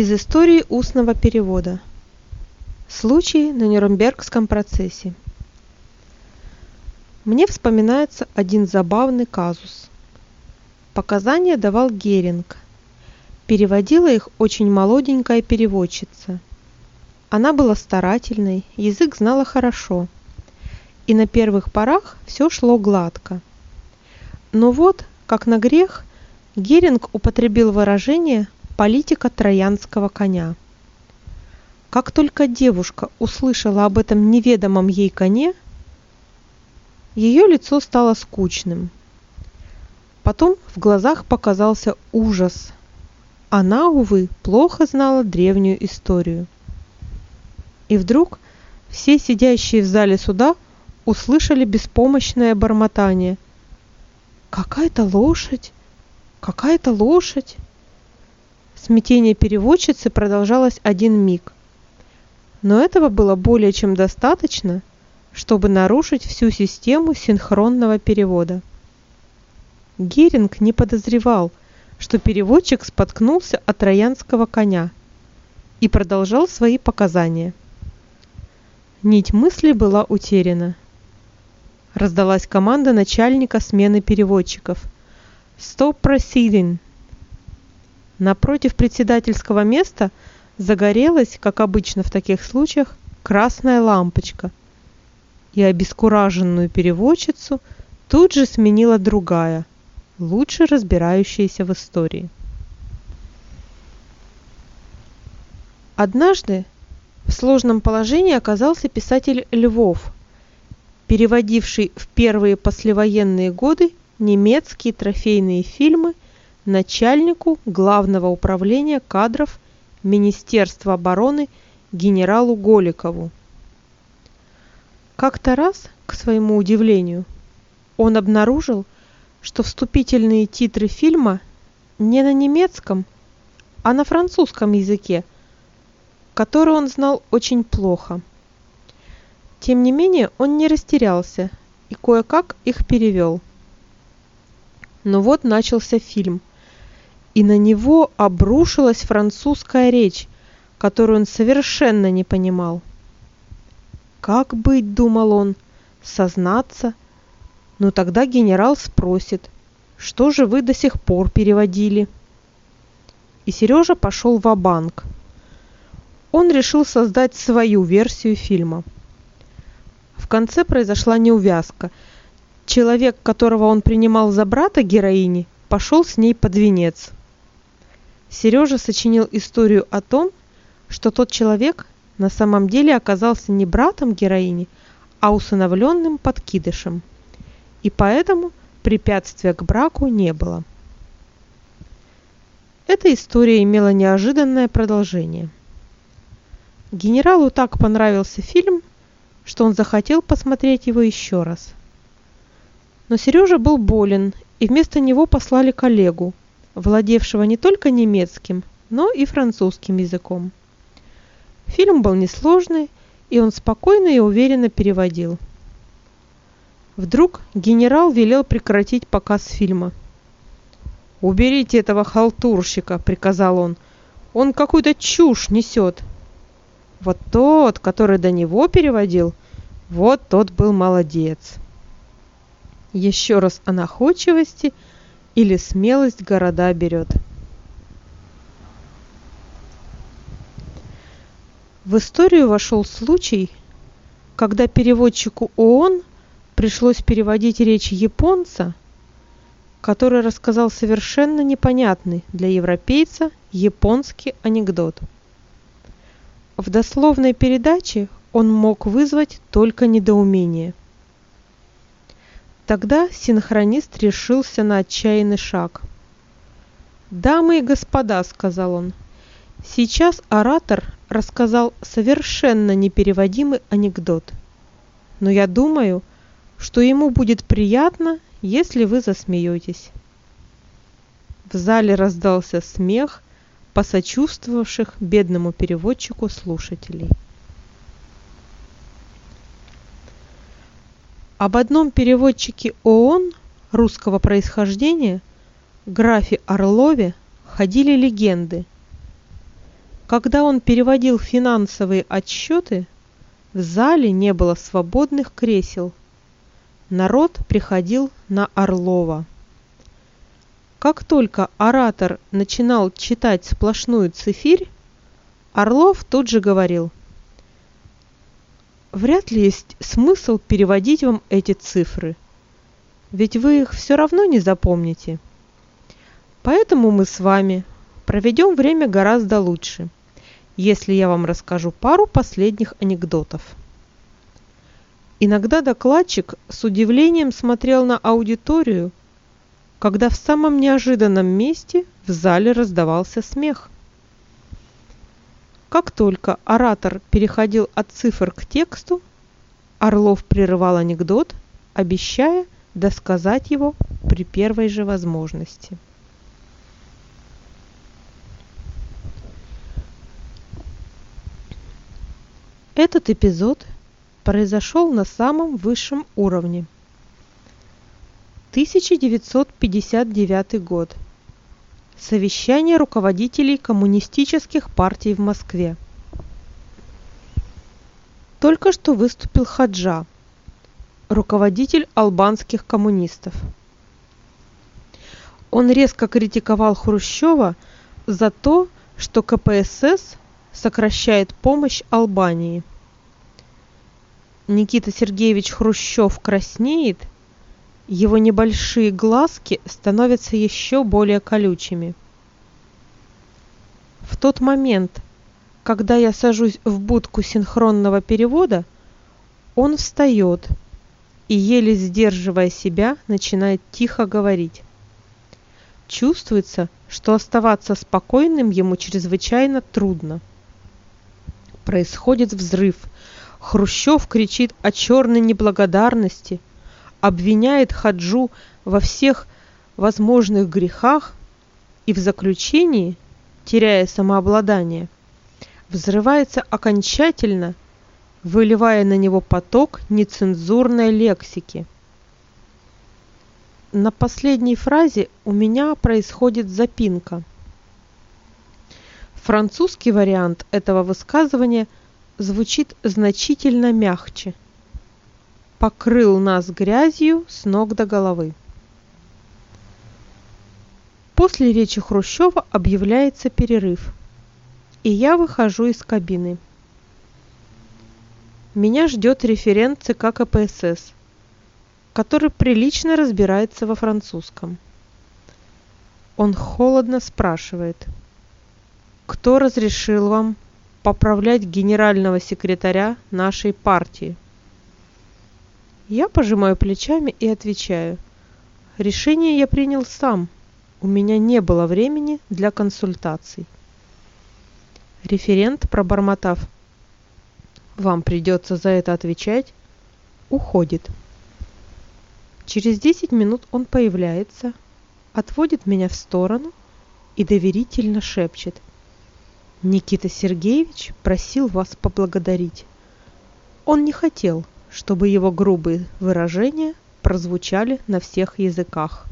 Из истории устного перевода. Случай на Нюрнбергском процессе. Мне вспоминается один забавный казус. Показания давал Геринг. Переводила их очень молоденькая переводчица. Она была старательной, язык знала хорошо. И на первых порах все шло гладко. Но вот, как на грех, Геринг употребил выражение Политика троянского коня. Как только девушка услышала об этом неведомом ей коне, ее лицо стало скучным. Потом в глазах показался ужас. Она, увы, плохо знала древнюю историю. И вдруг все сидящие в зале суда услышали беспомощное бормотание. «Какая-то лошадь! Какая-то лошадь!» Смятение переводчицы продолжалось один миг. Но этого было более чем достаточно, чтобы нарушить всю систему синхронного перевода. Геринг не подозревал, что переводчик споткнулся от троянского коня и продолжал свои показания. Нить мысли была утеряна. Раздалась команда начальника смены переводчиков. «Stop proceeding!» Напротив председательского места загорелась, как обычно в таких случаях, красная лампочка. И обескураженную переводчицу тут же сменила другая, лучше разбирающаяся в истории. Однажды в сложном положении оказался писатель Львов, переводивший в первые послевоенные годы немецкие трофейные фильмы – начальнику Главного управления кадров Министерства обороны генералу Голикову. Как-то раз, к своему удивлению, он обнаружил, что вступительные титры фильма не на немецком, а на французском языке, который он знал очень плохо. Тем не менее, он не растерялся и кое-как их перевел. Но вот начался фильм – и на него обрушилась французская речь, которую он совершенно не понимал. Как быть, думал он, сознаться? Но тогда генерал спросит, что же вы до сих пор переводили? И Сережа пошел в банк Он решил создать свою версию фильма. В конце произошла неувязка. Человек, которого он принимал за брата героини, пошел с ней под венец. Сережа сочинил историю о том, что тот человек на самом деле оказался не братом героини, а усыновленным подкидышем. И поэтому препятствия к браку не было. Эта история имела неожиданное продолжение. Генералу так понравился фильм, что он захотел посмотреть его еще раз. Но Сережа был болен, и вместо него послали коллегу, владевшего не только немецким, но и французским языком. Фильм был несложный, и он спокойно и уверенно переводил. Вдруг генерал велел прекратить показ фильма. «Уберите этого халтурщика», — приказал он. «Он какую-то чушь несет». Вот тот, который до него переводил, вот тот был молодец. Еще раз о находчивости — или смелость города берет. В историю вошел случай, когда переводчику ООН пришлось переводить речь японца, который рассказал совершенно непонятный для европейца японский анекдот. В дословной передаче он мог вызвать только недоумение. Тогда синхронист решился на отчаянный шаг. «Дамы и господа», — сказал он, — «сейчас оратор рассказал совершенно непереводимый анекдот. Но я думаю, что ему будет приятно, если вы засмеетесь». В зале раздался смех посочувствовавших бедному переводчику слушателей. Об одном переводчике ООН русского происхождения, графе Орлове, ходили легенды. Когда он переводил финансовые отчеты, в зале не было свободных кресел. Народ приходил на Орлова. Как только оратор начинал читать сплошную цифирь, Орлов тут же говорил, «Вряд ли есть смысл переводить вам эти цифры, ведь вы их все равно не запомните. Поэтому мы с вами проведем время гораздо лучше, если я вам расскажу пару последних анекдотов». Иногда докладчик с удивлением смотрел на аудиторию, когда в самом неожиданном месте в зале раздавался смех. Как только оратор переходил от цифр к тексту, Орлов прерывал анекдот, обещая досказать его при первой же возможности. Этот эпизод произошел на самом высшем уровне – 1959 год. Совещание руководителей коммунистических партий в Москве. Только что выступил Хаджа, руководитель албанских коммунистов. Он резко критиковал Хрущева за то, что КПСС сокращает помощь Албании. Никита Сергеевич Хрущев краснеет – его небольшие глазки становятся еще более колючими. В тот момент, когда я сажусь в будку синхронного перевода, он встает и, еле сдерживая себя, начинает тихо говорить. Чувствуется, что оставаться спокойным ему чрезвычайно трудно. Происходит взрыв. Хрущев кричит о черной неблагодарности – обвиняет Хаджу во всех возможных грехах и в заключении, теряя самообладание, взрывается окончательно, выливая на него поток нецензурной лексики. На последней фразе у меня происходит запинка. Французский вариант этого высказывания звучит значительно мягче – покрыл нас грязью с ног до головы. После речи Хрущева объявляется перерыв, и я выхожу из кабины. Меня ждет референт ЦК КПСС, который прилично разбирается во французском. Он холодно спрашивает, кто разрешил вам поправлять генерального секретаря нашей партии? Я пожимаю плечами и отвечаю. Решение я принял сам. У меня не было времени для консультаций. Референт, пробормотав, вам придется за это отвечать, уходит. Через 10 минут он появляется, отводит меня в сторону и доверительно шепчет. Никита Сергеевич просил вас поблагодарить. Он не хотел, чтобы его грубые выражения прозвучали на всех языках